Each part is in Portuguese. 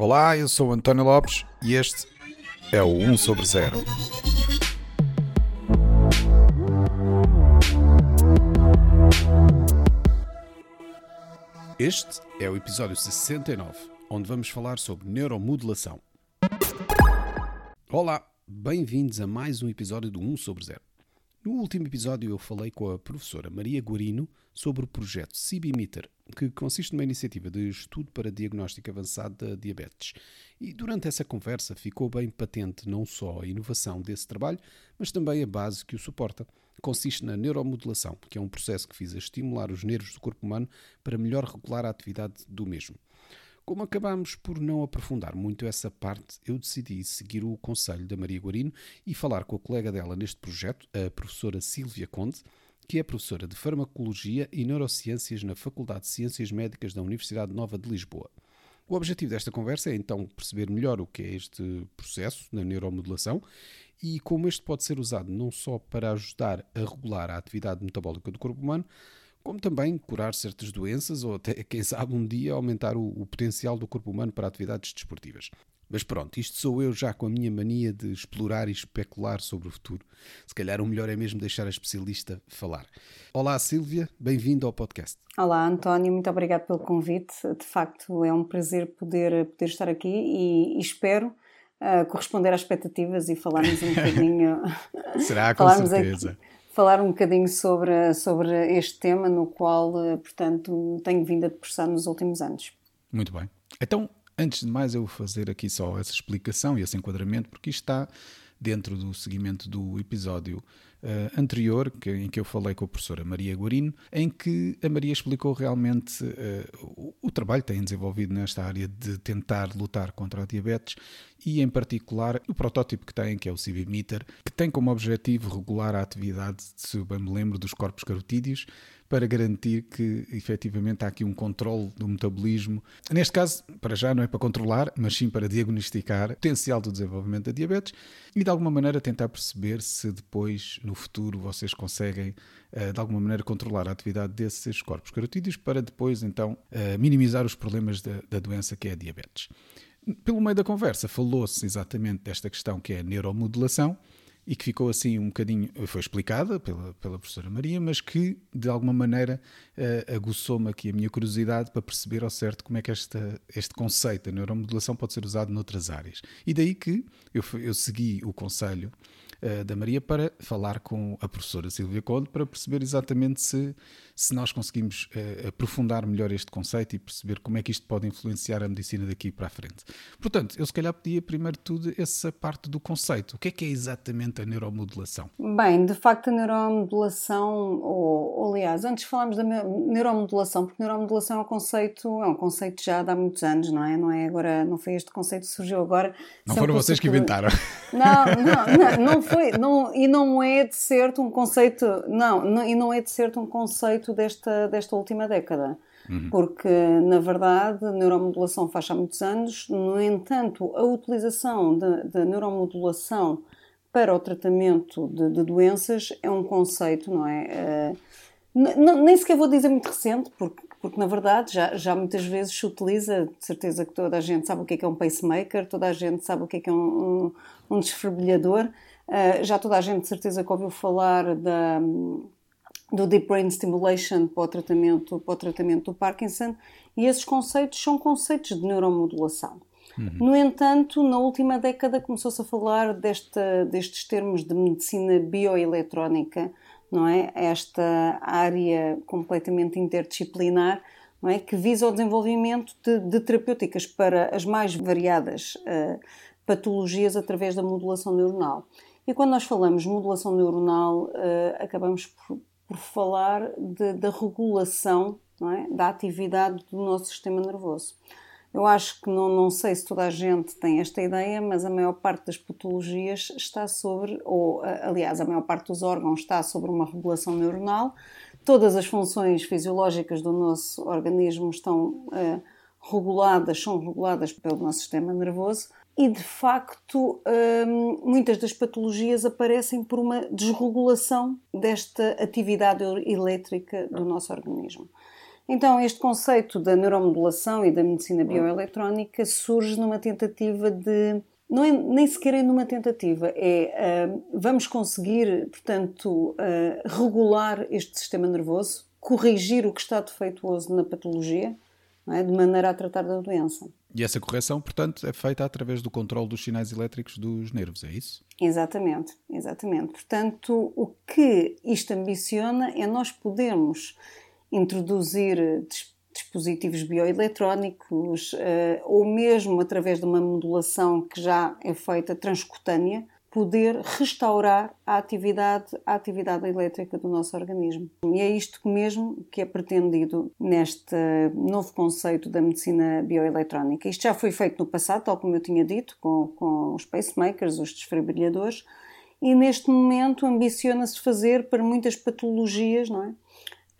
Olá, eu sou António Lopes e este é o 1 sobre 0. Este é o episódio 69, onde vamos falar sobre neuromodulação. Olá, bem-vindos a mais um episódio do 1 sobre 0. No último episódio eu falei com a professora Maria Guarino sobre o projeto CIBIMITER, que consiste numa iniciativa de estudo para diagnóstico avançado da diabetes. E durante essa conversa ficou bem patente não só a inovação desse trabalho, mas também a base que o suporta. Consiste na neuromodulação, que é um processo que visa estimular os nervos do corpo humano para melhor regular a atividade do mesmo. Como acabamos por não aprofundar muito essa parte, eu decidi seguir o conselho da Maria Guarino e falar com a colega dela neste projeto, a professora Sílvia Conde, que é professora de Farmacologia e Neurociências na Faculdade de Ciências Médicas da Universidade Nova de Lisboa. O objetivo desta conversa é então perceber melhor o que é este processo na neuromodulação e como este pode ser usado não só para ajudar a regular a atividade metabólica do corpo humano, como também curar certas doenças ou até, quem sabe, um dia aumentar o, o potencial do corpo humano para atividades desportivas. Mas pronto, isto sou eu já com a minha mania de explorar e especular sobre o futuro. Se calhar o melhor é mesmo deixar a especialista falar. Olá Sílvia, bem-vindo ao podcast. Olá António, muito obrigado pelo convite. De facto é um prazer poder, poder estar aqui e, e espero uh, corresponder às expectativas e falarmos um bocadinho. Será, com certeza. Aqui, falar um bocadinho sobre, sobre este tema, no qual, eh, portanto, tenho vindo a debruçar nos últimos anos. Muito bem. Então, antes de mais, eu vou fazer aqui só essa explicação e esse enquadramento, porque isto está dentro do seguimento do episódio uh, anterior, que, em que eu falei com a professora Maria Guarino, em que a Maria explicou realmente uh, o, o, trabalho que tem desenvolvido nesta área de tentar lutar contra a diabetes e, em particular, o protótipo que tem, que é o Cibimitter, que tem como objetivo regular a atividade, se bem me lembro, dos corpos carotídeos, para garantir que efetivamente há aqui um controle do metabolismo. Neste caso, para já não é para controlar, mas sim para diagnosticar o potencial do desenvolvimento da diabetes e de alguma maneira tentar perceber se depois, no futuro, vocês conseguem eh, de alguma maneira controlar a atividade desses corpos carotídeos para depois então eh, minimizar os problemas da, da doença que é a diabetes. Pelo meio da conversa falou-se exatamente desta questão que é a neuromodulação, e que ficou assim um bocadinho, foi explicada pela, pela professora Maria, mas que de alguma maneira uh, aguçou-me aqui a minha curiosidade para perceber ao certo como é que esta, este conceito da neuromodulação pode ser usado noutras áreas. E daí que eu, eu segui o conselho uh, da Maria para falar com a professora Silvia Conde para perceber exatamente se se nós conseguimos uh, aprofundar melhor este conceito e perceber como é que isto pode influenciar a medicina daqui para a frente. Portanto, eu se calhar pedia primeiro de tudo essa parte do conceito. O que é que é exatamente a neuromodulação? Bem, de facto a neuromodulação, ou, ou aliás, antes falámos da neuromodulação, porque neuromodulação é um conceito, é um conceito já de há muitos anos, não é? Não é agora, não foi este conceito que surgiu agora. Não foram vocês que inventaram. Não, não, não, não foi, não, e não é de certo um conceito, não, não, e não é de certo um conceito desta, desta última década. Uhum. Porque, na verdade, a neuromodulação faz há muitos anos, no entanto, a utilização da neuromodulação para o tratamento de, de, doenças é um conceito, não é? Uh, nem sequer vou dizer muito recente, porque, porque na verdade já, já muitas vezes se utiliza, de certeza que toda a gente sabe o que é, que é um pacemaker, toda a gente sabe o que é, que é um, um, um desfibrilhador, uh, já toda a gente de certeza que ouviu falar da do Deep Brain Stimulation para o tratamento, para o tratamento do Parkinson, e esses conceitos são conceitos de neuromodulação. Uhum. No entanto, na última década começou-se a falar desta, destes termos de medicina bioeletrónica, não é? Esta área completamente interdisciplinar, não é? Que visa o desenvolvimento de, de terapêuticas para as mais variadas uh, patologias através da modulação neuronal. E quando nós falamos de modulação neuronal, uh, acabamos por, por falar de, da regulação é? da atividade do nosso sistema nervoso. Eu acho que não, não sei se toda a gente tem esta ideia, mas a maior parte das patologias está sobre, ou aliás, a maior parte dos órgãos está sobre uma regulação neuronal. Todas as funções fisiológicas do nosso organismo estão uh, reguladas, são reguladas pelo nosso sistema nervoso e de facto hum, muitas das patologias aparecem por uma desregulação desta atividade elétrica do nosso organismo. Então, este conceito da neuromodulação e da medicina bioeletrónica surge numa tentativa de. Não é nem sequer é numa tentativa, é uh, vamos conseguir, portanto, uh, regular este sistema nervoso, corrigir o que está defeituoso na patologia, é? de maneira a tratar da doença. E essa correção, portanto, é feita através do controle dos sinais elétricos dos nervos, é isso? Exatamente, exatamente. Portanto, o que isto ambiciona é nós podermos introduzir dispositivos bioeletrónicos uh, ou mesmo através de uma modulação que já é feita transcutânea, poder restaurar a atividade, a atividade elétrica do nosso organismo. E é isto mesmo que é pretendido neste novo conceito da medicina bioeletrónica. Isto já foi feito no passado, tal como eu tinha dito, com, com os pacemakers, os desfibrilhadores, e neste momento ambiciona-se fazer para muitas patologias, não é?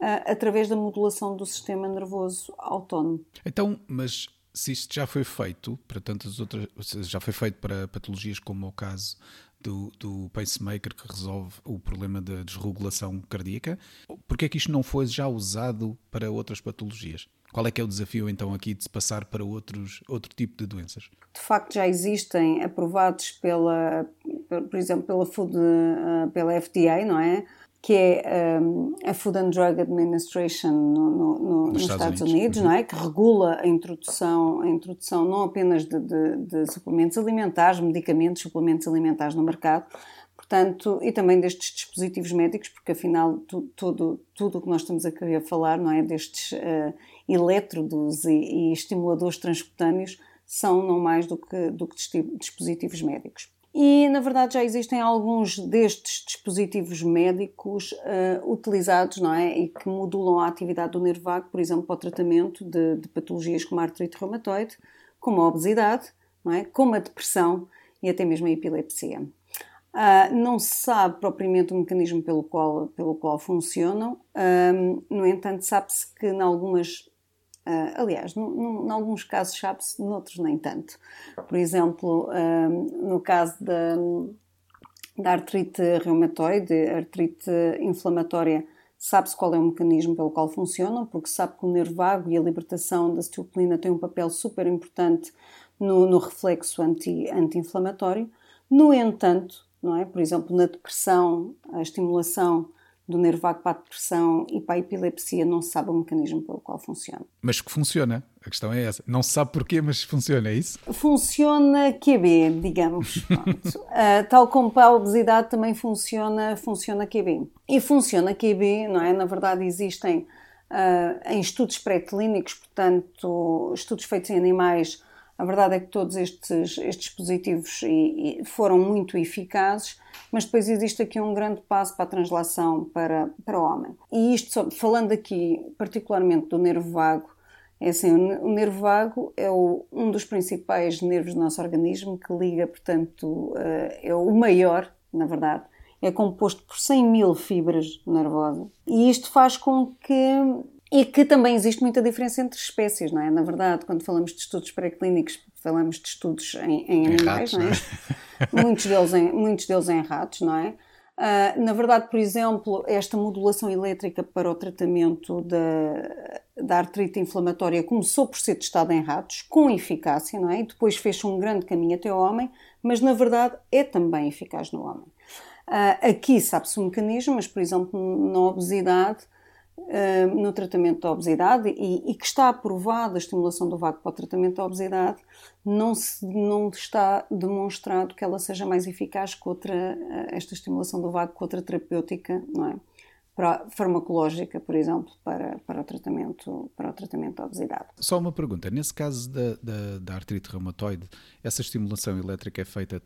através da modulação do sistema nervoso autónomo. Então, mas se isto já foi feito para tantas outras, já foi feito para patologias como o caso do, do pacemaker que resolve o problema da desregulação cardíaca, por que é que isto não foi já usado para outras patologias? Qual é que é o desafio então aqui de se passar para outros, outro tipo de doenças? De facto já existem aprovados pela, por exemplo, pela Food, eh, pela FDA, não é? Que é um, a Food and Drug Administration no, no, no, nos, Estados, Estados Unidos, Unidos não é? que regula a introdução, a introdução não apenas de, de, de, suplementos alimentares, medicamentos, suplementos alimentares no mercado, portanto, e também destes dispositivos médicos, porque afinal tu, tudo, tudo o que nós estamos aqui a falar não é destes uh, elétrodos e, e estimuladores transcutâneos são não mais do que, do que dispositivos médicos. E, na verdade, já existem alguns destes dispositivos médicos uh, utilizados, não é? E que modulam a atividade do nervo vago, por exemplo, para o tratamento de, de patologias como a artrite reumatoide, como a obesidade, não é? Como a depressão e até mesmo a epilepsia. Uh, não se sabe propriamente o mecanismo pelo qual, pelo qual funcionam, uh, no entanto, sabe-se que em algumas Uh, aliás, em alguns casos sabe-se, noutros nem tanto. Por exemplo, uh, no caso da, da artrite reumatoide, artrite inflamatória, sabe-se qual é o mecanismo pelo qual funcionam, porque sabe que o nervo vago e a libertação da acetilcolina têm um papel super importante no, no reflexo anti, anti-inflamatório. No entanto, não é? por exemplo, na depressão, a estimulação do nervo vago para a depressão e para a epilepsia não se sabe o mecanismo pelo qual funciona. Mas que funciona, a questão é essa. Não se sabe porquê, mas funciona, é isso? Funciona QB, digamos. uh, tal como para a obesidade também funciona, funciona QB. E funciona QB, não é? Na verdade existem uh, em estudos pré-clínicos, portanto, estudos feitos em animais, a verdade é que todos estes, estes dispositivos foram muito eficazes, mas depois existe aqui um grande passo para a translação para, para o homem. E isto, falando aqui particularmente do nervo vago, é assim, o nervo vago é o, um dos principais nervos do nosso organismo que liga, portanto, eh, é o maior, na verdade, é composto por 100 mil fibras nervosas e isto faz com que e que também existe muita diferença entre espécies, não é? Na verdade, quando falamos de estudos pré-clínicos, falamos de estudos em, em animais, ratos, não é? Não é? muitos, deles em, muitos deles em ratos, não é? Uh, na verdade, por exemplo, esta modulação elétrica para o tratamento da, da artrite inflamatória começou por ser testada em ratos, com eficácia, não é? E depois fez um grande caminho até ao homem, mas na verdade é também eficaz no homem. Uh, aqui sabe-se o mecanismo, mas, por exemplo, na obesidade, no tratamento da obesidade e, e, que está aprovada a estimulação do vago para o tratamento da obesidade, não, se, não está demonstrado que ela seja mais eficaz que outra, eh, esta estimulação do vago que outra terapêutica, não é? Para, farmacológica, por exemplo, para, para, o tratamento, para o tratamento da obesidade. Só uma pergunta, nesse caso da, da, da artrite reumatoide, essa estimulação elétrica é feita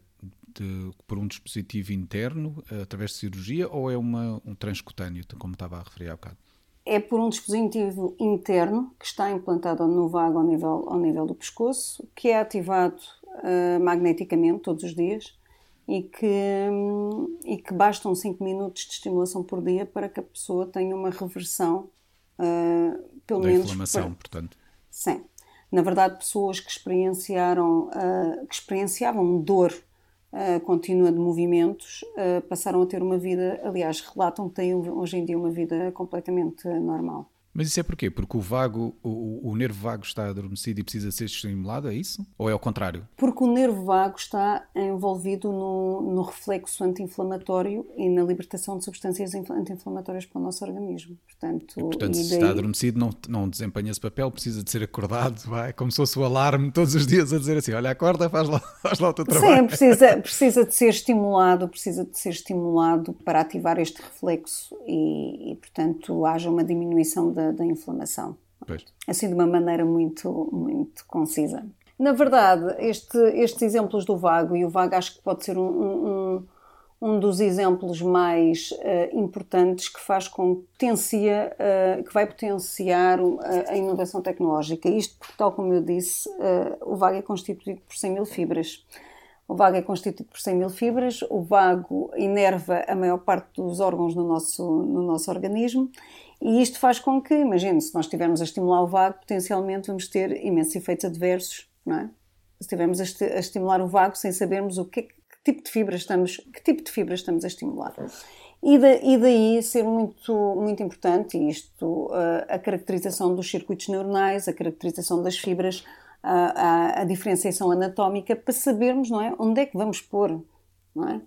de, por um dispositivo interno, através de cirurgia, ou é uma, um transcutâneo, como estava a referir há bocado? É por um dispositivo interno que está implantado no vago ao nível, ao nível do pescoço, que é ativado uh, magneticamente todos os dias e que, um, e que bastam 5 minutos de estimulação por dia para que a pessoa tenha uma reversão, uh, pelo da menos. inflamação, para... portanto. Sim. Na verdade, pessoas que experienciaram, uh, que experienciavam dor uh, contínua de movimentos, uh, passaram a ter uma vida, aliás, relatam que têm hoje em dia uma vida completamente normal. Mas isso é porquê? Porque o vago, o, o, nervo vago está adormecido e precisa ser estimulado, é isso? Ou é ao contrário? Porque o nervo vago está envolvido no, no reflexo anti-inflamatório e na libertação de substâncias anti-inflamatórias para o nosso organismo. Portanto, e, portanto se daí... está adormecido, não, não desempenha esse papel, precisa de ser acordado, vai, como se fosse o alarme todos os dias a dizer assim: olha, acorda, faz lá, faz lá o teu trabalho. Sim, precisa, precisa de ser estimulado, precisa de ser estimulado para ativar este reflexo e, e portanto, haja uma diminuição da da, da inflamação. Pois. Assim, de uma maneira muito, muito concisa. Na verdade, este, estes exemplos do vago, e o vago acho que pode ser um, um, um dos exemplos mais uh, importantes que faz com que, potencia, uh, que vai potenciar uh, a inovação tecnológica. Isto porque, tal como eu disse, o vago é constituído por 100 mil fibras. O vago é constituído por 100 mil fibras, o vago inerva a maior parte dos órgãos no nosso, no nosso organismo e isto faz com que, imagine, se nós estivermos a estimular o vago, potencialmente vamos ter imensos efeitos adversos, não é? Se estivermos a, a estimular o vago sem sabermos o que, que, tipo de fibras estamos, que tipo de fibras estamos a estimular. E, da, e daí ser muito, muito importante isto, a, a caracterização dos circuitos neuronais, a caracterização das fibras, a, a, a, diferenciação anatómica, para sabermos, não é, onde é que vamos pôr, não é?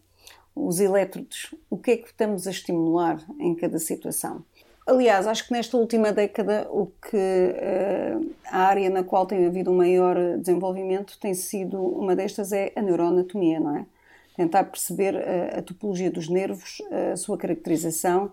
Os elétrodos, o que é que estamos a estimular em cada situação. Aliás, acho que nesta última década o que uh, a área na qual tem havido um maior desenvolvimento tem sido uma destas é a neuroanatomia, não é? Tentar perceber uh, a topologia dos nervos, uh, a sua caracterização,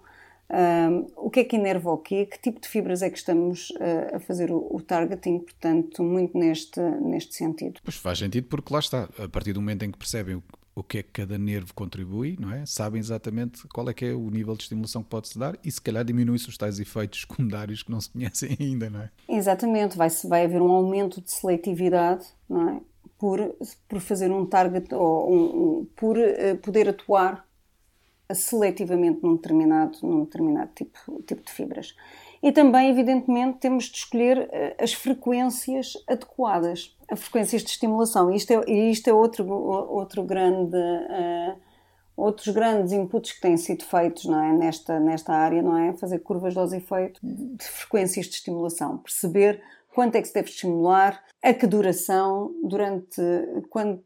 o que é que inerva o quê, que tipo de fibras é que estamos a fazer o, o, targeting, portanto, muito neste, neste sentido. Pois faz sentido porque lá está, a partir do momento em que percebem o que é que cada nervo contribui, não é? Sabem exatamente qual é que é o nível de estimulação que pode-se dar e se calhar diminui-se os tais efeitos secundários que não se conhecem ainda, não é? Exatamente, vai, vai haver um aumento de seletividade, não é? Por, por fazer um target ou um, um, por uh, poder atuar seletivamente num determinado, num determinado tipo, tipo de fibras. E também, evidentemente, temos de escolher eh, as frequências adequadas, as frequências de estimulação. Isto é, isto é outro, outro grande, uh, outros grandes inputs que têm sido feitos não é? nesta, nesta área, não é? Fazer curvas de efeito de frequências de estimulação, perceber quanto é que se deve estimular, a que duração, durante quanto,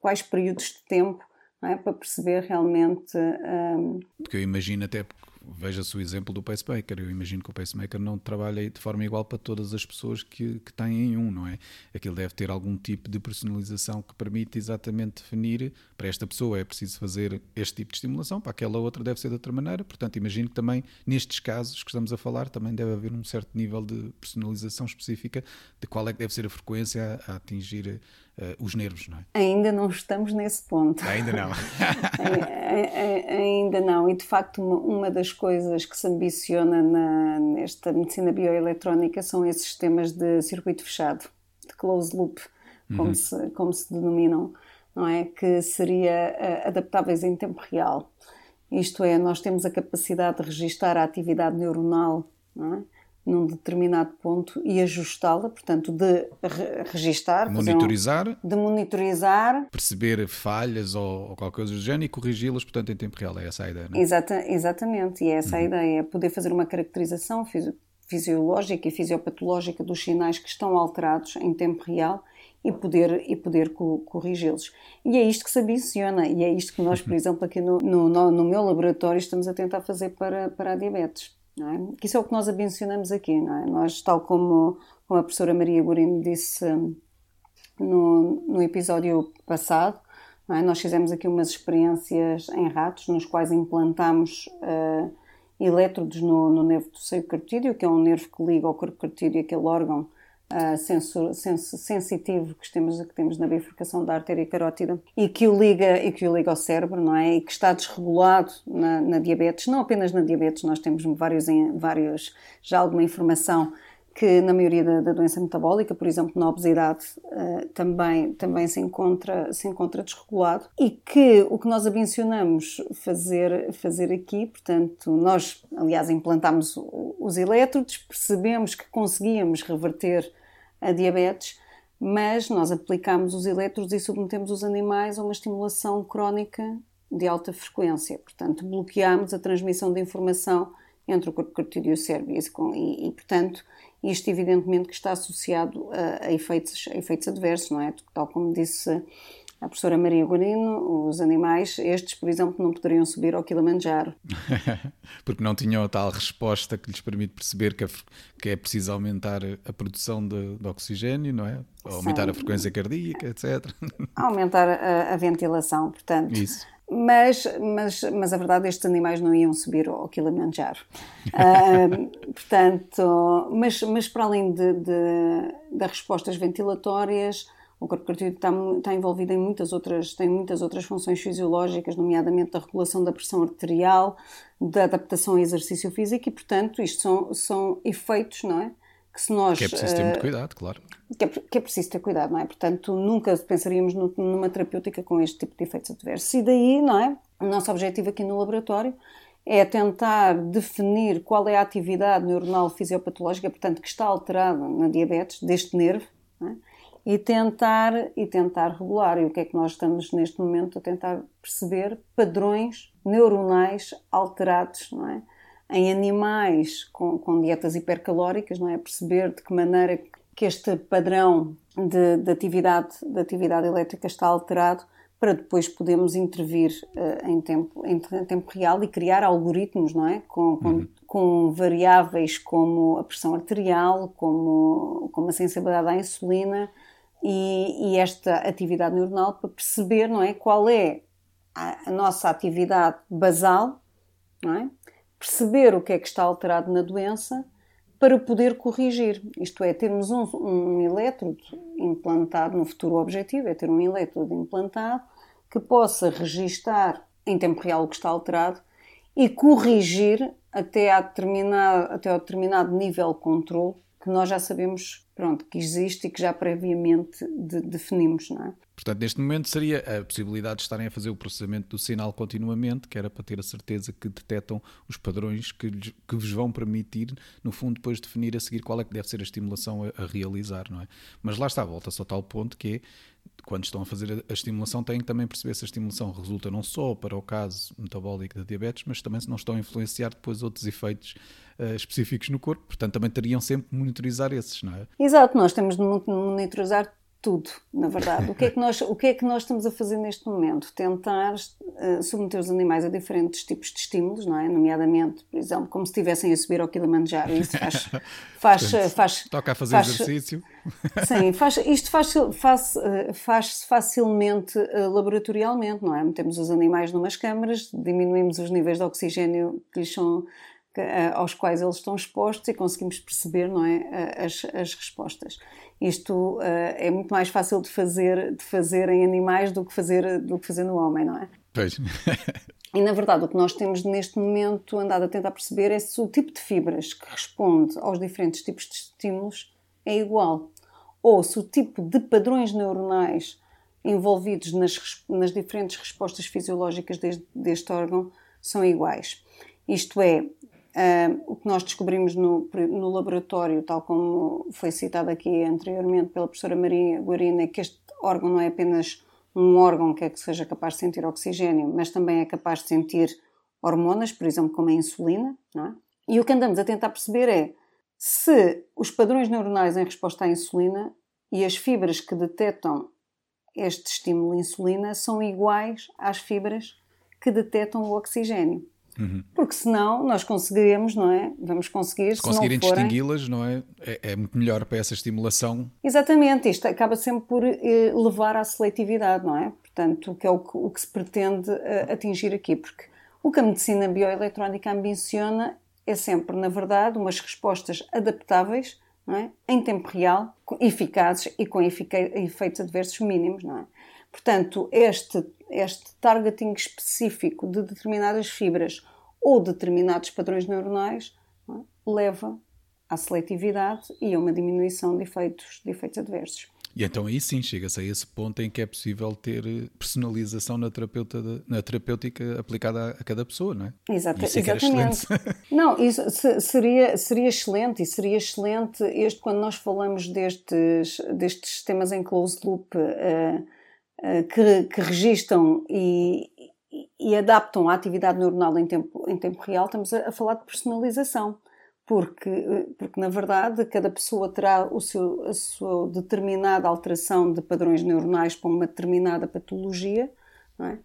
quais períodos de tempo, é? para perceber realmente. Um... Eh, Porque eu imagino até veja-se o exemplo do pacemaker. Eu imagino que o pacemaker não trabalha de forma igual para todas as pessoas que, que têm um, não é? Aquilo deve ter algum tipo de personalização que permite exatamente definir para esta pessoa é preciso fazer este tipo de estimulação, para aquela outra deve ser de outra maneira. Portanto, imagino que também nestes casos que estamos a falar também deve haver um certo nível de personalização específica de qual é que deve ser a frequência a, a atingir uh, os nervos, não é? Ainda não estamos nesse ponto. Ainda não. ainda não. E de facto, uma, uma, das coisas que se ambiciona na, nesta medicina bioeletrónica são esses sistemas de circuito fechado, de closed loop, como, uhum. se, como se denominam, não é? Que seria uh, adaptáveis em tempo real. Isto é, nós temos a capacidade de registar a atividade neuronal, não é? Num determinado ponto e ajustá-la, portanto, de re registar, monitorizar, um, de monitorizar, perceber falhas ou, ou qualquer coisa do género e corrigi-las, portanto, em tempo real. É essa a ideia, não é? Exata, exatamente, e é essa uhum. a ideia, poder fazer uma caracterização fisiológica e fisiopatológica dos sinais que estão alterados em tempo real e poder, e poder corrigi-los. E é isto que se ambiciona, e é isto que nós, por exemplo, aqui no, no, no meu laboratório estamos a tentar fazer para, para a diabetes. É? Que isso é o que nós mencionamos aqui, não é? Nós, tal como, como a professora Maria Gurino disse hum, no, no episódio passado, é? nós fizemos aqui umas experiências em ratos, nos quais implantamos uh, elétrodos no, no nervo do seio cartídeo, que é um nervo que liga ao corpo cartídeo, aquele órgão uh, sensor, sens, sensitivo que temos, que temos na bifurcação da artéria carótida e que o liga e que o liga ao cérebro, não é? E que está desregulado na, na diabetes, não apenas na diabetes, nós temos vários, vários já alguma informação que na maioria da, da, doença metabólica, por exemplo, na obesidade, uh, também, também se, encontra, se encontra desregulado e que o que nós ambicionamos fazer, fazer aqui, portanto, nós, aliás, implantámos os elétrodos, percebemos que conseguíamos reverter a diabetes, mas nós aplicamos os elétrodos e submetemos os animais a uma estimulação crónica de alta frequência. Portanto, bloqueamos a transmissão de informação entre o corpo carotídeo e o cérebro. E, e, portanto, isto evidentemente que está associado a, a, efeitos, a efeitos adversos, não é? Tal como disse a professora Maria Guarino, os animais, estes, por exemplo, não poderiam subir ao Kilimanjaro. Porque não tinham a tal resposta que lhes permite perceber que, a, que é preciso aumentar a produção de, de oxigênio, não é? Aumentar Sim. a frequência cardíaca, etc. Aumentar a, a ventilação, portanto. Isso. Mas, mas, mas a verdade é que estes animais não iam subir ao Kilimanjaro. uh, portanto, mas, mas para além de, de, de respostas ventilatórias, o corpo cardíaco está, está, envolvido em muitas outras, tem muitas outras funções fisiológicas, nomeadamente da regulação da pressão arterial, da adaptação ao exercício físico e, portanto, isto são, são efeitos, não é? Que se nós... Que é preciso ter muito eh, cuidado, claro. Que é, que é preciso ter cuidado, não é? Portanto, nunca pensaríamos numa terapêutica com este tipo de efeitos adversos. E daí, não é? O nosso objetivo aqui no laboratório é tentar definir qual é a atividade neuronal fisiopatológica, portanto, que está alterada na diabetes, deste nervo, é? e tentar e tentar regular. E o que é que nós estamos neste momento a tentar perceber? Padrões neuronais alterados, não é? Em animais com, com dietas hipercalóricas, não é? Perceber de que maneira que este padrão de, de atividade, de atividade elétrica está alterado para depois podermos intervir uh, em, tempo, em, em, tempo real e criar algoritmos, não é? Com, com, uhum. com, variáveis como a pressão arterial, como, como a sensibilidade à insulina, e, e, esta atividade neuronal para perceber não é, qual é a, a, nossa atividade basal, não é? Perceber o que é que está alterado na doença para poder corrigir. Isto é, termos um, um elétrodo implantado, no futuro objetivo é ter um elétrodo implantado que possa registar em tempo real o que está alterado e corrigir até a determinado, até a determinado nível de controle que nós já sabemos pronto, que existe e que já previamente de, definimos, não é? Portanto, neste momento seria a possibilidade de estarem a fazer o processamento do sinal continuamente, que era para ter a certeza que detectam os padrões que, que vos vão permitir, no fundo, depois definir a seguir qual é que deve ser a estimulação a, a realizar, não é? Mas lá está, volta-se ao tal ponto que é quando estão a fazer a estimulação, têm que também perceber se a estimulação resulta não só para o caso metabólico da diabetes, mas também se não estão a influenciar depois outros efeitos uh, específicos no corpo. Portanto, também teriam sempre de monitorizar esses, não é? Exato, nós temos de monitorizar tudo, na verdade. O que, é que nós, o que é que nós estamos a fazer neste momento? Tentar uh, submeter os animais a diferentes tipos de estímulos, não é? Nomeadamente, por exemplo, como se estivessem a subir ao Kilimanjaro. Isso faz. faz, Portanto, faz toca a fazer faz, exercício. Sim, faz, isto faz, faz, eh, faz facilmente uh, laboratorialmente, não é? Metemos os animais numas câmaras, diminuímos os níveis de oxigênio que lhes são aos quais eles estão expostos e conseguimos perceber não é, as, as respostas. Isto uh, é muito mais fácil de fazer, de fazer em animais do que fazer, do que fazer no homem, não é? Pois. e na verdade o que nós temos neste momento andado a tentar perceber é se o tipo de fibras que responde aos diferentes tipos de estímulos é igual. Ou se o tipo de padrões neuronais envolvidos nas, nas diferentes respostas fisiológicas deste, deste órgão são iguais. Isto é, Uh, o que nós descobrimos no, no, laboratório, tal como foi citado aqui anteriormente pela professora Maria Guarina, é que este órgão não é apenas um órgão que é que seja capaz de sentir oxigênio, mas também é capaz de sentir hormonas, por exemplo, como a insulina. É? E o que andamos a tentar perceber é se os padrões neuronais em resposta à insulina e as fibras que detectam este estímulo insulina são iguais às fibras que detectam o oxigênio. Uhum. Porque senão nós conseguiremos, não é? Vamos conseguir. Se conseguirem forem... distingui-las, não é? é? é? muito melhor para essa estimulação. Exatamente, isto acaba sempre por eh, levar à seletividade, não é? Portanto, que é o que, o que se pretende uh, atingir aqui, porque o que a medicina bioeletrónica ambiciona é sempre, na verdade, umas respostas adaptáveis, é? em tempo real, eficazes e com efeitos adversos mínimos, não é? Portanto, este, este targeting específico de determinadas fibras ou determinados padrões neuronais é? leva à seletividade e a uma diminuição de efeitos, de efeitos adversos. E então aí sim chega-se a esse ponto em que é possível ter personalização na, terapeuta de, na terapêutica aplicada a, a, cada pessoa, não é? Isso é exatamente. não, isso seria, seria excelente e seria excelente este quando nós falamos destes, destes sistemas em closed loop. Uh, que, que registam e, e adaptam a atividade neuronal em tempo, em tempo real, estamos a, a falar de personalização porque, porque na verdade cada pessoa terá o seu, a sua determinada alteração de padrões neuronais para uma determinada patologia, é?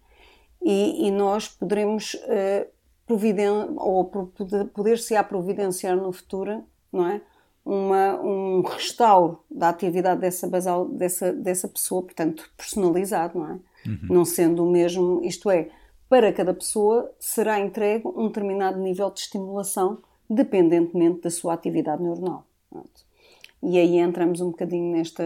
e, e, nós poderemos uh, providen ou poder-se-á providenciar no futuro, não é? Uma, um restauro da atividade dessa basal, dessa, dessa pessoa, portanto, personalizado, não é? Uhum. Não sendo o mesmo, isto é, para cada pessoa será entregue um determinado nível de estimulação dependentemente da sua atividade neuronal. E aí entramos um bocadinho nesta,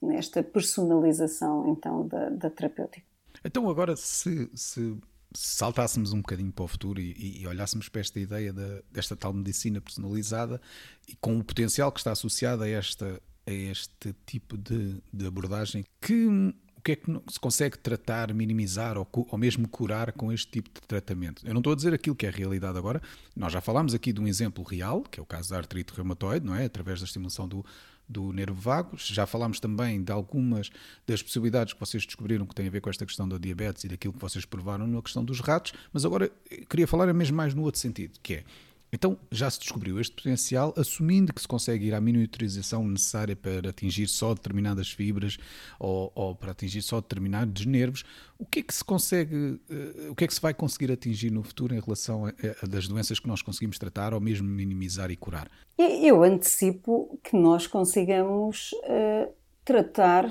nesta personalização então da, da terapêutica. Então agora se, se saltássemos um bocadinho para o futuro e, e olhássemos para esta ideia desta tal medicina personalizada e com o potencial que está associado a, esta, a este tipo de, de abordagem, que que é que se consegue tratar, minimizar ou, ou, mesmo curar com este tipo de tratamento? Eu não estou a dizer aquilo que é a realidade agora. Nós já falámos aqui de um exemplo real, que é o caso da artrite reumatoide, não é? Através da estimulação do, do nervo vago. Já falámos também de algumas das possibilidades que vocês descobriram que têm a ver com esta questão da diabetes e daquilo que vocês provaram na questão dos ratos, mas agora queria falar mesmo mais no outro sentido, que é então já se descobriu este potencial, assumindo que se consegue ir à miniaturização necessária para atingir só determinadas fibras ou, ou, para atingir só determinados nervos. O que é que se consegue, uh, o que é que se vai conseguir atingir no futuro em relação a, a, das doenças que nós conseguimos tratar ou mesmo minimizar e curar? Eu antecipo que nós consigamos uh, tratar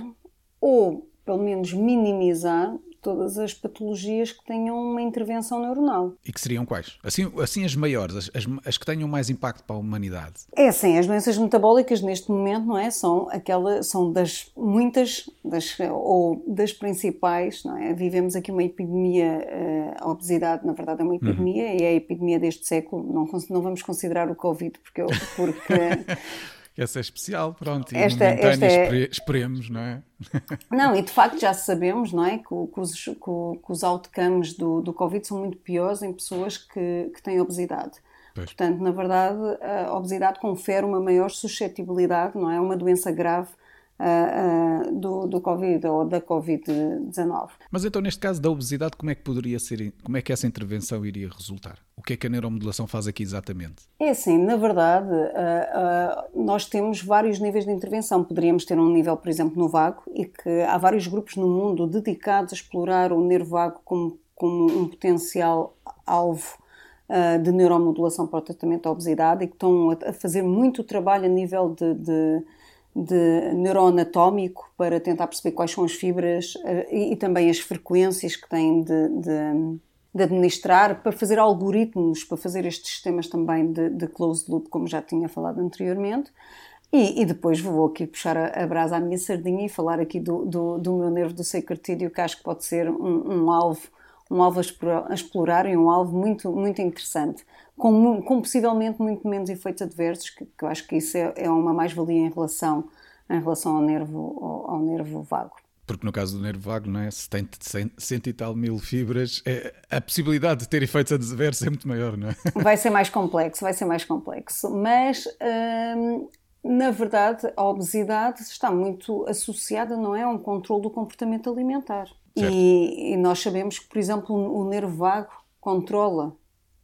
ou pelo menos minimizar todas as patologias que tenham uma intervenção neuronal. E que seriam quais? Assim, assim as maiores, as, as, as que tenham mais impacto para a humanidade? É sim, as doenças metabólicas neste momento, não é? São aquela, são das muitas, das, ou das principais, não é? Vivemos aqui uma epidemia, eh, a obesidade na verdade é uma epidemia uhum. e é a epidemia deste século, não, não vamos considerar o Covid porque... porque essa é especial, pronto, e esta, esta é... esperemos, não é? Não, e de facto já sabemos, não é, que, que, os, que, que os outcomes do, do Covid são muito piores em pessoas que, que têm obesidade. Pois. Portanto, na verdade, a obesidade confere uma maior suscetibilidade, não é? Uma doença grave uh, do, do Covid ou da Covid-19. Mas então, neste caso da obesidade, como é que poderia ser, como é que essa intervenção iria resultar? O que é que a neuromodulação faz aqui exatamente? É assim, na verdade, uh, nós temos vários níveis de intervenção. Poderíamos ter um nível, por exemplo, no vago, e que há vários grupos no mundo dedicados a explorar o nervo vago como, como um potencial alvo de neuromodulação para o tratamento da obesidade e que estão a fazer muito trabalho a nível de, de de neuroanatómico para tentar perceber quais são as fibras uh, e, também as frequências que têm de, de, de, administrar, para fazer algoritmos, para fazer estes sistemas também de, de closed loop, como já tinha falado anteriormente. E, e depois vou aqui puxar a, a, brasa à minha sardinha e falar aqui do, do, do meu nervo do cartídeo, que acho que pode ser um, um alvo um alvo a explorar e um alvo muito, muito interessante com, com possivelmente muito menos efeitos adversos, que, que eu acho que isso é, é uma mais-valia em relação, em relação ao nervo, ao, ao, nervo vago. Porque no caso do nervo vago, não é? se tem cento e tal mil fibras, é, a possibilidade de ter efeitos adversos é muito maior, não é? Vai ser mais complexo, vai ser mais complexo. Mas, hum, na verdade, a obesidade está muito associada, não é, a um controle do comportamento alimentar. E, e, nós sabemos que, por exemplo, o nervo vago controla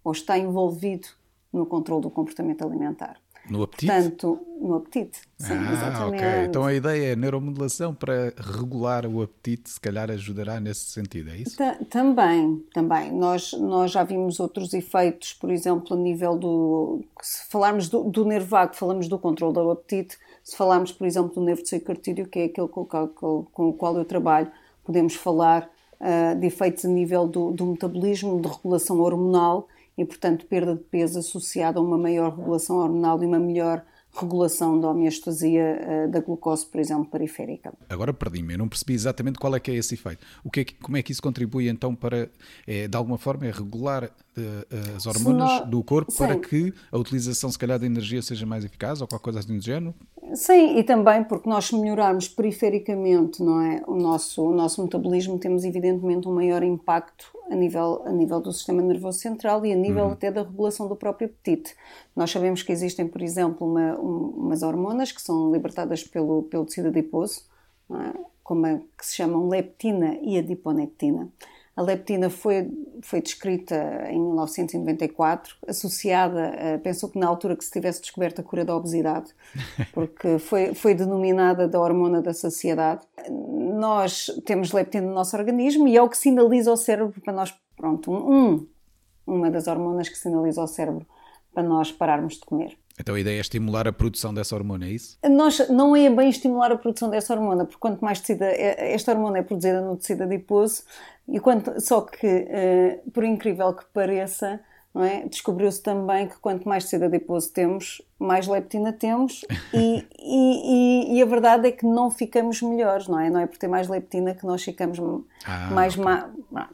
ou está envolvido no controle do comportamento alimentar. No apetite? Portanto, no apetite. Sim, ah, exatamente. ok. Então a ideia é neuromodulação para regular o apetite, se calhar ajudará nesse sentido, é isso? também, também. Nós, nós já vimos outros efeitos, por exemplo, a nível do. Se falarmos do, do nervo vago, falamos do controle do apetite. Se falarmos, por exemplo, do nervo cartídeo, que é aquele com, com, com o qual eu trabalho, podemos falar uh, de efeitos a nível do, do metabolismo, de regulação hormonal e, portanto, perda de peso associada a uma maior regulação hormonal e uma melhor regulação da homeostasia uh, da glucose, por exemplo, periférica. Agora perdi-me, eu não percebi exatamente qual é que é esse efeito. O que é que, como é que isso contribui então para, é, de alguma forma, é regular as hormonas nós, do corpo sim. para que a utilização, se calhar, da energia seja mais eficaz ou qualquer coisa assim do género? Sim, e também porque nós melhorarmos perifericamente não é, o, nosso, o nosso metabolismo, temos evidentemente um maior impacto a nível, a nível do sistema nervoso central e a nível uhum. até da regulação do próprio apetite. Nós sabemos que existem, por exemplo, uma, um, umas hormonas que são libertadas pelo, pelo tecido adiposo, é? como a, que se chamam leptina e adiponectina. A leptina foi, foi descrita em 1994, associada, uh, pensou que na altura que se tivesse descoberto a cura da obesidade, porque foi, foi denominada da hormona da saciedade. Nós temos leptina no nosso organismo e é o que sinaliza ao cérebro para nós, pronto, um, uma das hormonas que sinaliza ao cérebro para nós pararmos de comer. Então a ideia é estimular a produção dessa hormona, é isso? Nós, não é bem estimular a produção dessa hormona, porque quanto mais tecido, é, esta hormona é produzida no tecido adiposo, e quanto, só que, uh, por incrível que pareça, é? descobriu-se também que quanto mais tecido adiposo temos, mais leptina temos, e, e, e, e, a verdade é que não ficamos melhores, não é? Não é por ter mais leptina que nós ficamos ah, mais... Okay. Ma...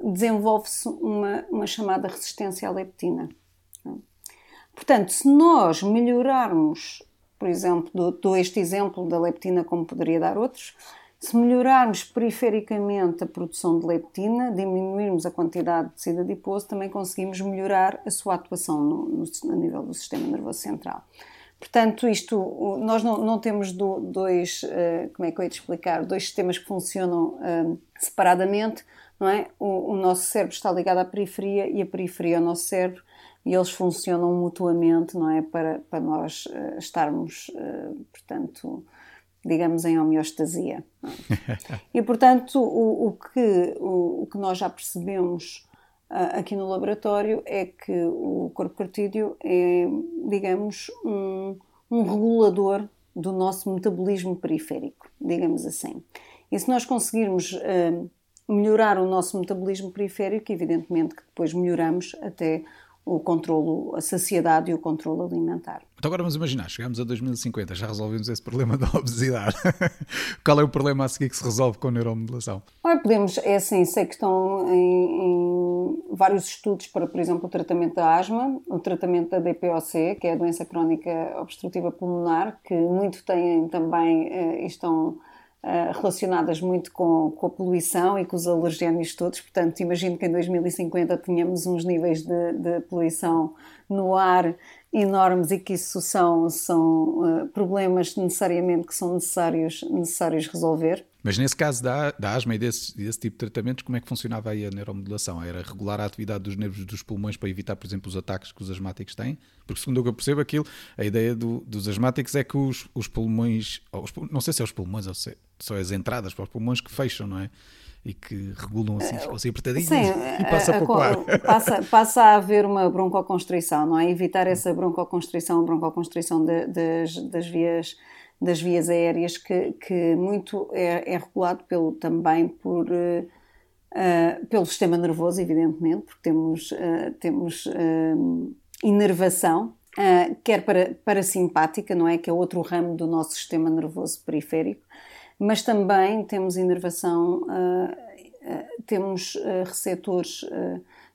Desenvolve-se uma, uma chamada resistência à leptina. Portanto, se nós melhorarmos, por exemplo, dou, dou este exemplo da leptina, como poderia dar outros, se melhorarmos perifericamente a produção de leptina, diminuirmos a quantidade de tecido adiposo, também conseguimos melhorar a sua atuação no, no, a nível do sistema nervoso central. Portanto, isto, nós não, não temos do, dois, uh, como é que eu ia te explicar, dois sistemas que funcionam uh, separadamente, não é? O, o, nosso cérebro está ligado à periferia e a periferia ao nosso cérebro e eles funcionam mutuamente, não é? Para, para nós uh, estarmos, uh, portanto, digamos, em homeostasia. É? e, portanto, o, o que, o, o, que nós já percebemos uh, aqui no laboratório é que o corpo cartídeo é, digamos, um, um regulador do nosso metabolismo periférico, digamos assim. E se nós conseguirmos melhorar o nosso metabolismo periférico, evidentemente que depois melhoramos até o controlo, a saciedade e o controlo alimentar. Então agora vamos imaginar, chegamos a 2050, já resolvemos esse problema da obesidade. Qual é o problema a seguir que se resolve com a neuromodulação? Olha, podemos, é assim, sei que estão em, em, vários estudos para, por exemplo, o tratamento da asma, o tratamento da DPOC, que é a doença crónica obstrutiva pulmonar, que muito têm também, eh, estão relacionadas muito com, com, a poluição e com os alergénios todos. Portanto, imagino que em 2050 tenhamos uns níveis de, de poluição no ar enormes e que isso são, são uh, problemas necessariamente que são necessários, necessários resolver. Mas nesse caso da, da asma e desse, desse tipo de tratamentos, como é que funcionava aí a neuromodulação? Era regular a atividade dos nervos dos pulmões para evitar, por exemplo, os ataques que os asmáticos têm? Porque segundo o que eu percebo aquilo, a ideia do, dos asmáticos é que os, os pulmões, os, não sei se é os pulmões ou se são as entradas para os pulmões que fecham, não é? E que regulam assim, ficam assim apertadinhos Sim, e passa a, pouco ar. Passa, passa a haver uma broncoconstrição, não é? Evitar essa broncoconstrição, broncoconstrição de, das, das vias das vias aéreas que, que muito é, é regulado pelo, também por, uh, pelo sistema nervoso, evidentemente, porque temos, uh, temos uh, inervação, quer para, parasimpática, não é? Que é outro ramo do nosso sistema nervoso periférico, mas também temos inervação, temos receptores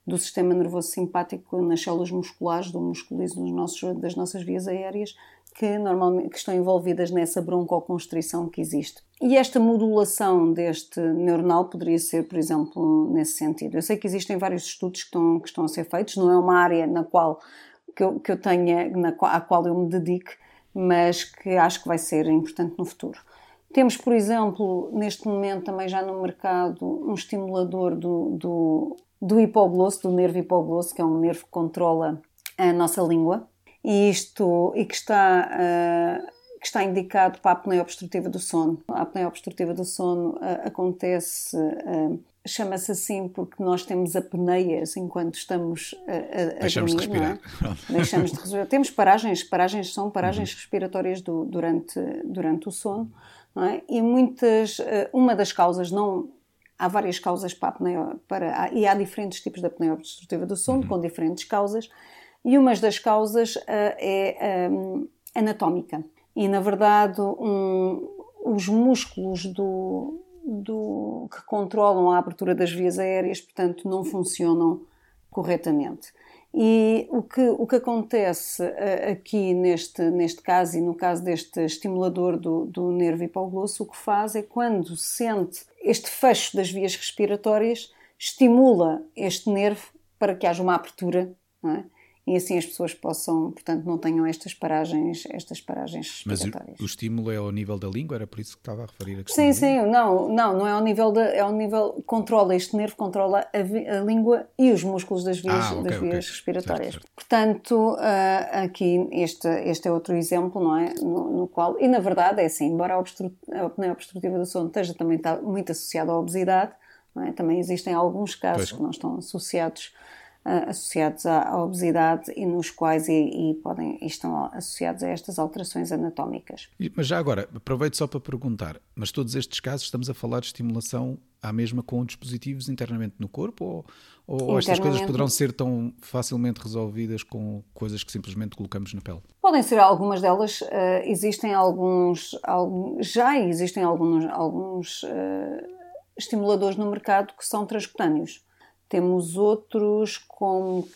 do sistema nervoso simpático nas células musculares, do músculo liso nossos, das nossas vias aéreas, que normalmente que estão envolvidas nessa broncoconstrição que existe. E esta modulação deste neuronal poderia ser, por exemplo, nesse sentido. Eu sei que existem vários estudos que estão, que estão a ser feitos, não é uma área na qual que eu, que eu tenha, na, à qual eu me dedique, mas que acho que vai ser importante no futuro. Temos, por exemplo, neste momento também já no mercado, um estimulador do, do, do hipoglosso, do nervo hipoglosso, que é um nervo que controla a nossa língua, e isto e que está uh, que está indicado para a apneia obstrutiva do sono. A apneia obstrutiva do sono uh, acontece uh, chama-se assim porque nós temos apneias enquanto estamos a, a, Deixamos dormir, de respirar. É? Deixamos de respirar. Temos paragens, paragens são paragens uhum. respiratórias do, durante, durante o sono, é? E muitas, uma das causas não há várias causas para para, e há diferentes tipos de apneia obstrutiva do sono uhum. com diferentes causas e uma das causas uh, é um, anatómica. E, na verdade, um, os músculos do, do, que controlam a abertura das vias aéreas, portanto, não funcionam corretamente. E o que, o que acontece uh, aqui neste, neste caso, e no caso deste estimulador do, do nervo hipoglosso, o que faz é quando sente este fecho das vias respiratórias, estimula este nervo para que haja uma abertura, é? E assim as pessoas possam, portanto, não tenham estas paragens, estas paragens respiratórias. Mas o, estímulo é ao nível da língua, era por isso que estava a referir a questão Sim, sim, não, não, não é ao nível da, é ao nível, controla, este nervo controla a, a língua e os músculos das vias, ah, okay, das vias okay. respiratórias. Certo, certo. Portanto, uh, aqui este, este é outro exemplo, não é, no, no, qual, e na verdade é assim, embora a, obstru, a apneia obstrutiva do sono esteja também está muito associada à obesidade, é? também existem alguns casos pois. que não estão associados associados à, obesidade e nos quais e, e, podem, e estão associados a estas alterações anatómicas. Mas já agora, aproveito só para perguntar, mas todos estes casos estamos a falar de estimulação à mesma com dispositivos internamente no corpo ou, ou estas coisas poderão ser tão facilmente resolvidas com coisas que simplesmente colocamos na pele? Podem ser algumas delas. Uh, existem alguns, alguns, já existem alguns, alguns uh, estimuladores no mercado que são transcutâneos. Temos outros como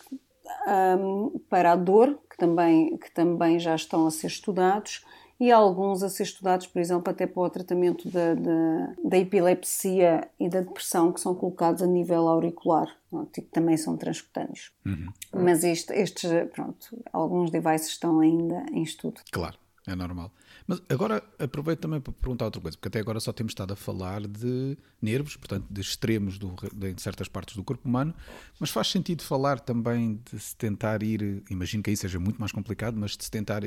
um, para a dor, que também, que também já estão a ser estudados, e alguns a ser estudados, por exemplo, até para o tratamento da, da, da epilepsia e da depressão, que são colocados a nível auricular, que também são transcutâneos. Uhum. Mas este, estes, pronto, alguns devices estão ainda em estudo. Claro, é normal. Mas agora aproveito também para perguntar outra coisa, porque até agora só temos estado a falar de nervos, portanto, de extremos do, de, certas partes do corpo humano, mas faz sentido falar também de se tentar ir, imagino que aí seja muito mais complicado, mas de se tentar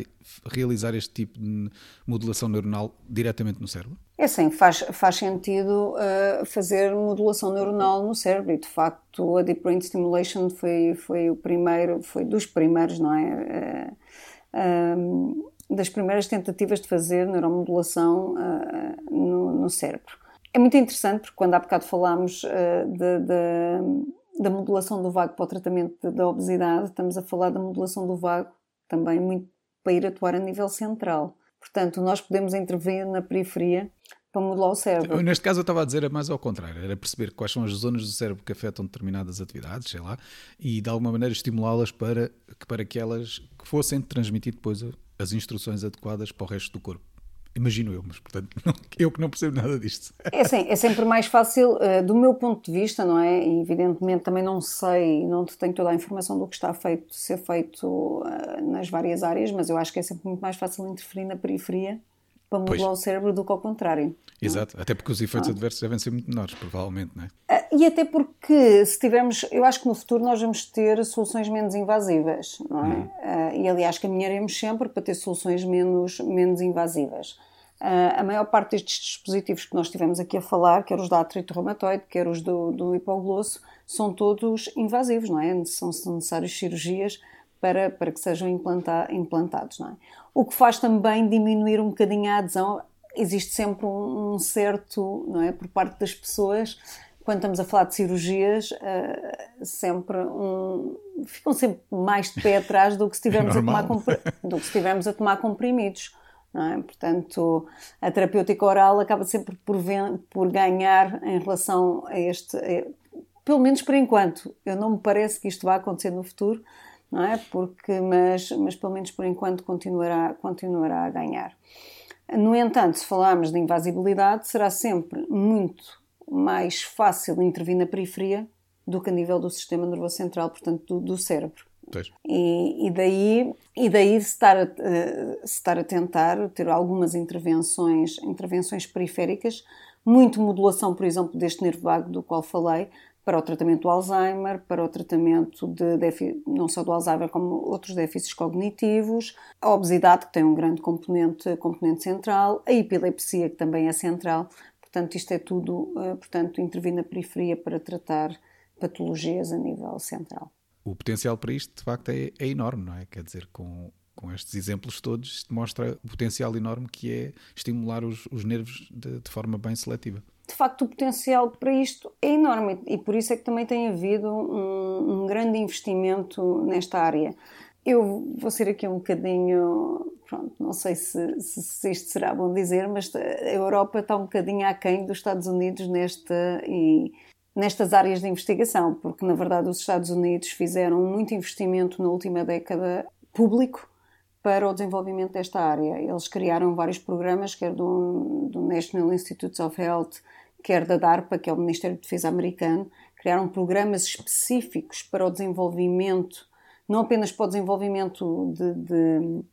realizar este tipo de modulação neuronal diretamente no cérebro? É sim, faz, faz sentido uh, fazer modulação neuronal no cérebro e de facto a Deep Brain Stimulation foi, foi o primeiro, foi dos primeiros, não é? Uh, das primeiras tentativas de fazer neuromodulação uh, no, no, cérebro. É muito interessante porque quando há bocado falámos uh, de, de, da modulação do vago para o tratamento da obesidade, estamos a falar da modulação do vago também muito para ir atuar a nível central. Portanto, nós podemos intervir na periferia para modular o cérebro. Neste caso eu estava a dizer é mais ao contrário, era perceber quais são as zonas do cérebro que afetam determinadas atividades, sei lá, e de alguma maneira estimulá-las para, para que elas que fossem transmitir depois as instruções adequadas para o resto do corpo. Imagino eu, mas portanto, eu que não percebo nada disto. É, sim, é sempre mais fácil, uh, do meu ponto de vista, não é? E evidentemente também não sei, não tenho toda a informação do que está feito, ser feito uh, nas várias áreas, mas eu acho que é sempre muito mais fácil interferir na periferia para modular pois. o cérebro do que ao contrário. Exato, até porque os efeitos ah. adversos devem ser muito menores, provavelmente, não é? Ah, e até porque se tivermos, eu acho que no futuro nós vamos ter soluções menos invasivas, não é? Hum. Uh, e aliás caminharemos sempre para ter soluções menos, menos invasivas. Uh, a maior parte destes dispositivos que nós tivemos aqui a falar, quer os da artrite reumatoide, quer os do, do hipoglosso, são todos invasivos, não é? São, são necessárias cirurgias para, para que sejam implanta, implantados, não é? O que faz também diminuir um bocadinho a adesão. Existe sempre um, um certo, não é, por parte das pessoas, quando estamos a falar de cirurgias, uh, sempre um, ficam sempre mais de pé atrás do que se estivermos, é a, tomar, do que estivermos a tomar comprimidos. É? Portanto, a terapêutica oral acaba sempre por, por ganhar em relação a este, a, pelo menos por enquanto. Eu não me parece que isto vá acontecer no futuro, não é? Porque, mas, mas pelo menos por enquanto continuará, continuará a ganhar. No entanto, se falarmos de invasibilidade, será sempre muito mais fácil intervir na periferia do que a nível do sistema nervoso central, portanto, do, do cérebro. E, e, daí, e daí estar a, uh, estar a tentar ter algumas intervenções, intervenções periféricas, muito modulação, por exemplo, deste nervo vago do qual falei, para o tratamento do Alzheimer, para o tratamento de não só do Alzheimer como outros déficits cognitivos, a obesidade que tem um grande componente, componente central, a epilepsia que também é central. Portanto, isto é tudo, eh, portanto, intervir na periferia para tratar patologias a nível central. O potencial para isto, de facto, é, é enorme, não é? Quer dizer, com, com estes exemplos todos, mostra o potencial enorme que é estimular os, os nervos de, de forma bem seletiva de facto o potencial para isto é enorme e por isso é que também tem havido um, um grande investimento nesta área. Eu vou ser aqui um bocadinho, pronto, não sei se, se, se, isto será bom dizer, mas a Europa está um bocadinho aquém dos Estados Unidos nesta e nestas áreas de investigação, porque na verdade os Estados Unidos fizeram muito investimento na última década público para o desenvolvimento desta área. Eles criaram vários programas, quer do, do National Institutes of Health, quer da DARPA, que é o Ministério de Defesa americano, criaram programas específicos para o desenvolvimento não apenas para o desenvolvimento de, de,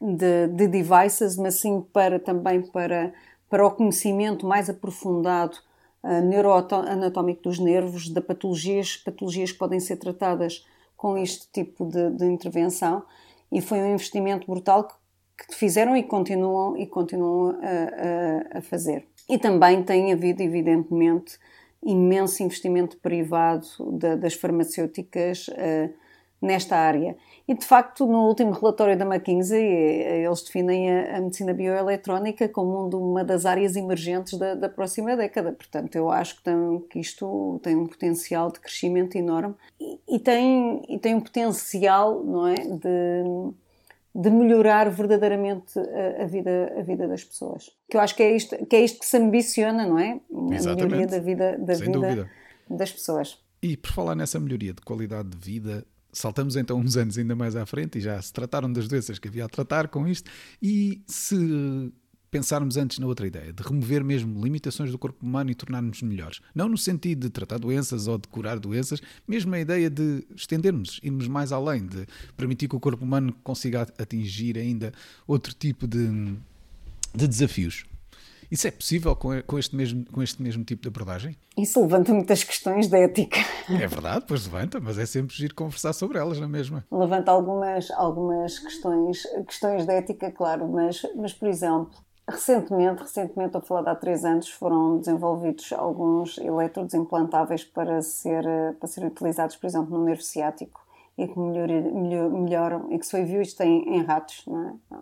de, de devices, mas sim para, também para, para o conhecimento mais aprofundado uh, neuroanatómico dos nervos, de patologias, patologias que podem ser tratadas com este tipo de, de intervenção e foi um investimento brutal que, que fizeram e continuam e continuam a, a, a, fazer. E também tem havido, evidentemente, imenso investimento privado da, das farmacêuticas uh, nesta área. E, de facto, no último relatório da McKinsey, eh, eles definem a, a medicina bioeletrónica como uma das áreas emergentes da, da próxima década. Portanto, eu acho que, tem, que, isto tem um potencial de crescimento enorme e, e, tem, e tem um potencial não é, de, de melhorar verdadeiramente a, a, vida, a vida das pessoas. Que eu acho que é isto que, é isto que se ambiciona, não é? Exatamente. A melhoria da vida, da Sem vida dúvida. das pessoas. E por falar nessa melhoria de qualidade de vida, saltamos então uns anos ainda mais à frente e já se trataram das doenças que havia a tratar com isto. E se pensarmos antes na outra ideia, de remover mesmo limitações do corpo humano e tornar-nos melhores. Não no sentido de tratar doenças ou de curar doenças, mesmo a ideia de estendermos, irmos mais além, de permitir que o corpo humano consiga atingir ainda outro tipo de, de desafios. Isso é possível com este, mesmo, com este mesmo tipo de abordagem? Isso levanta muitas questões de ética. É verdade, pois levanta, mas é sempre giro conversar sobre elas, não é mesmo? Levanta algumas, algumas questões, questões de ética, claro, mas, mas por exemplo, recentemente, recentemente, estou a falar de há três anos, foram desenvolvidos alguns elétrodos implantáveis para ser, para ser utilizados, por exemplo, no nervo ciático e que melhoram, melhoram e que se foi visto em, em ratos, não é?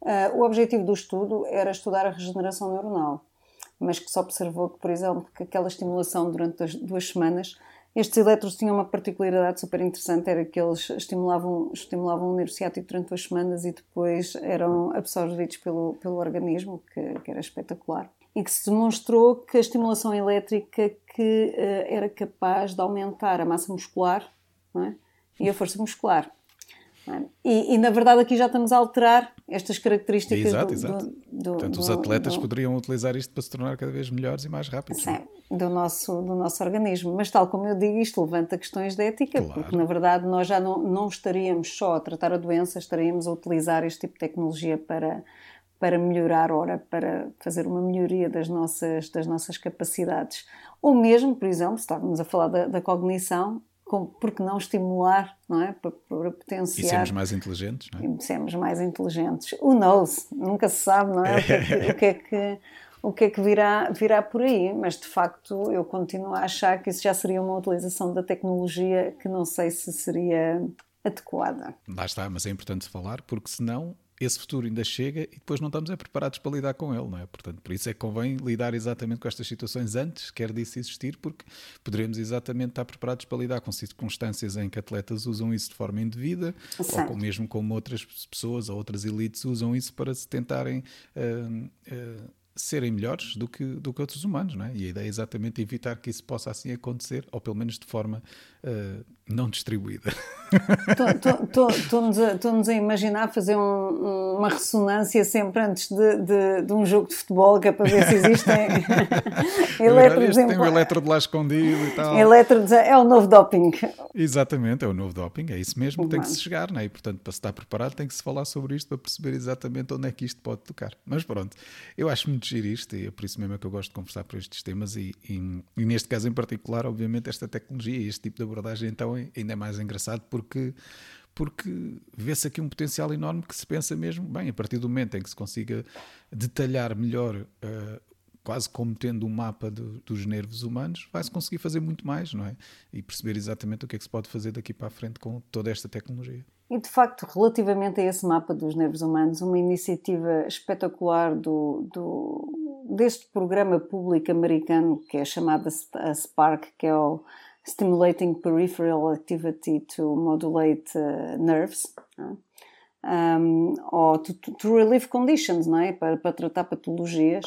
Uh, o objetivo do estudo era estudar a regeneração neuronal, mas que se observou que, por exemplo, que aquela estimulação durante as duas semanas, estes elétrodos tinham uma particularidade super interessante, era que eles estimulavam, estimulavam o nervo ciático durante duas semanas e depois eram absorvidos pelo, pelo organismo, que, que era espetacular. E que se demonstrou que a estimulação elétrica que uh, era capaz de aumentar a massa muscular é? e a força muscular. É? E, e, na verdade aqui já estamos a alterar estas características exato, do, exato. Do, do, Portanto, os atletas poderiam utilizar isto para se tornar cada vez melhores e mais rápidos. Sim, do nosso, do nosso organismo. Mas tal como eu digo, isto levanta questões de ética, claro. porque na verdade nós já não, não estaríamos só a tratar a doença, estaríamos a utilizar este tipo de tecnologia para, para melhorar, ora, para fazer uma melhoria das nossas, das nossas capacidades. Ou mesmo, por exemplo, se estávamos a falar da, da cognição, porque não estimular, não é? Para, para potenciar. E sermos mais inteligentes, não é? E sermos mais inteligentes. Who knows? Nunca se sabe, não é? O que é que, o que, é que, o que, é que virá, virá por aí, mas de facto eu continuo a achar que isso já seria uma utilização da tecnologia que não sei se seria adequada. Lá está, mas é importante falar porque senão esse futuro ainda chega e depois não estamos é preparados para lidar com ele, não é? Portanto, por isso é que convém lidar exatamente com estas situações antes, quer disso existir, porque poderemos exatamente estar preparados para lidar com circunstâncias em que atletas usam isso de forma indevida, certo. ou mesmo como outras pessoas ou outras elites usam isso para se tentarem uh, uh, serem melhores do que, do que outros humanos, não é? E a ideia é exatamente evitar que isso possa assim acontecer, ou pelo menos de forma uh, não distribuída. Estou-nos a, a imaginar fazer um, uma ressonância sempre antes de, de, de, um jogo de futebol, que é para ver se existem elétrodos. Tem um elétrodo lá escondido e tal. Elétrodos é o novo doping. Exatamente, é o novo doping, é isso mesmo, tem que se chegar, não é? E portanto, para se estar preparado, tem que se falar sobre isto para perceber exatamente onde é que isto pode tocar. Mas pronto, eu acho muito giro isto e é por isso mesmo é que eu gosto de conversar por estes temas e, e, e neste caso em particular, obviamente, esta tecnologia e este tipo de abordagem então ainda é mais engraçado porque porque vê-se aqui um potencial enorme que se pensa mesmo, bem, a partir do momento em que se consiga detalhar melhor, uh, quase como tendo um mapa do, dos nervos humanos, vai-se conseguir fazer muito mais, não é? E perceber exatamente o que é que se pode fazer daqui para a frente com toda esta tecnologia. E de facto, relativamente a esse mapa dos nervos humanos, uma iniciativa espetacular do, do deste programa público americano que é chamada SPARC, que é o stimulating peripheral activity to modulate uh, nerves, um, ou to, to, relieve conditions, não é? Para, para tratar patologias.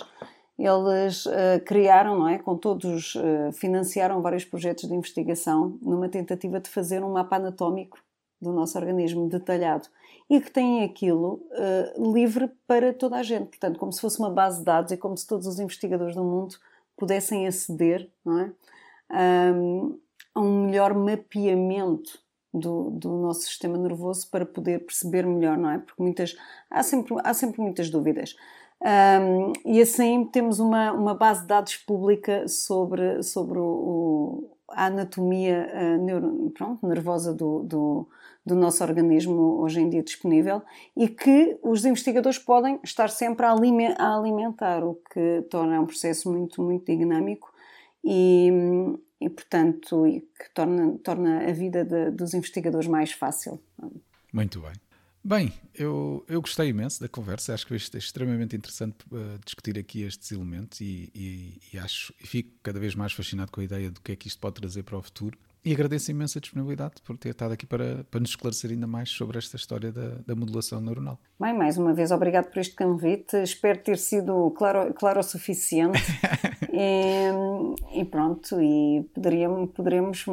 Eles uh, criaram, não é? Com todos, uh, financiaram vários projetos de investigação numa tentativa de fazer um mapa anatómico do nosso organismo detalhado e que têm aquilo uh, livre para toda a gente. Portanto, como se fosse uma base de dados e como se todos os investigadores do mundo pudessem aceder não é? Um, a um melhor mapeamento do, do, nosso sistema nervoso para poder perceber melhor, não é? Porque muitas, há, sempre, há sempre muitas dúvidas. Um, e assim temos uma, uma base de dados pública sobre, sobre o, a anatomia uh, neuro, pronto, nervosa do, do, do, nosso organismo hoje em dia disponível e que os investigadores podem estar sempre a, alimentar, o que torna um processo muito, muito dinâmico e, e portanto, e que torna, torna a vida de, dos investigadores mais fácil. Muito bem. Bem, eu, eu gostei imenso da conversa, acho que foi extremamente interessante uh, discutir aqui estes elementos e, e, e, acho, e fico cada vez mais fascinado com a ideia do que é que isto pode trazer para o futuro. E agradeço imenso a disponibilidade por ter estado aqui para, para nos esclarecer ainda mais sobre esta história da, da modulação neuronal. Bem, mais uma vez, obrigado por este convite. Espero ter sido claro, claro o suficiente. e, e, pronto, e poderíamos, poderemos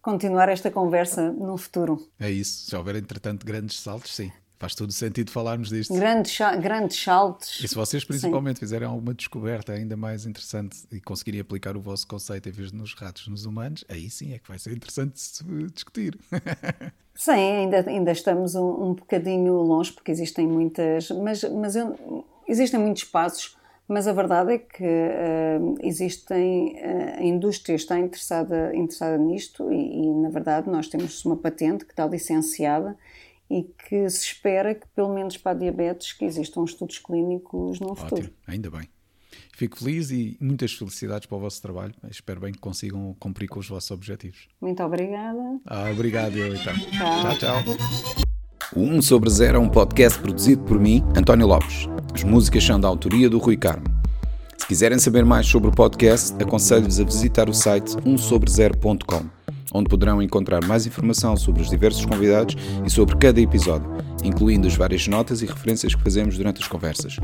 continuar esta conversa no futuro. É isso. Se houver, entretanto, grandes saltos, sim. Faz todo sentido falarmos disto. Grandes, grandes saltos. E se vocês principalmente Sim. fizerem alguma descoberta ainda mais interessante e conseguirem aplicar o vosso conceito em vez de nos ratos, nos humanos, aí sim é que vai ser interessante se discutir. Sim, ainda, ainda estamos um, um bocadinho longe porque existem muitas, mas, mas eu, existem muitos passos, mas a verdade é que uh, existem, uh, a indústria está interessada, interessada nisto e, e, na verdade nós temos uma patente que está licenciada e que se espera que, pelo menos para a diabetes, que existam estudos clínicos no Ótimo, futuro. Ainda bem. Fico feliz e muitas felicidades para o vosso trabalho. Espero bem que consigam cumprir com os vossos objetivos. Muito obrigada. Ah, obrigado, eu então. Tchau, tchau. O 1 sobre 0 é um podcast produzido por mim, António Lopes. As músicas são da autoria do Rui Carmo. Se quiserem saber mais sobre o podcast, aconselho-vos a visitar o site 1sobre0.com onde poderão encontrar mais informação sobre os diversos convidados e sobre cada episódio, incluindo as várias notas e referências que fazemos durante as conversas.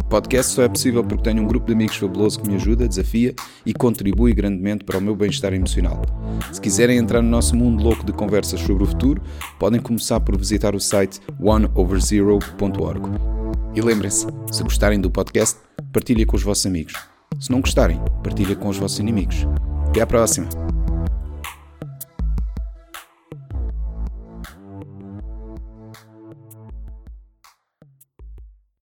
O podcast só é possível porque tenho um grupo de amigos fabuloso que me ajuda, desafia e contribui grandemente para o meu bem-estar emocional. Se quiserem entrar no nosso mundo louco de conversas sobre o futuro, podem começar por visitar o site oneoverzero.org. E lembrem-se, se gostarem do podcast, partilhem com os vossos amigos. Se não gostarem, partilhem com os vossos inimigos. Até à próxima!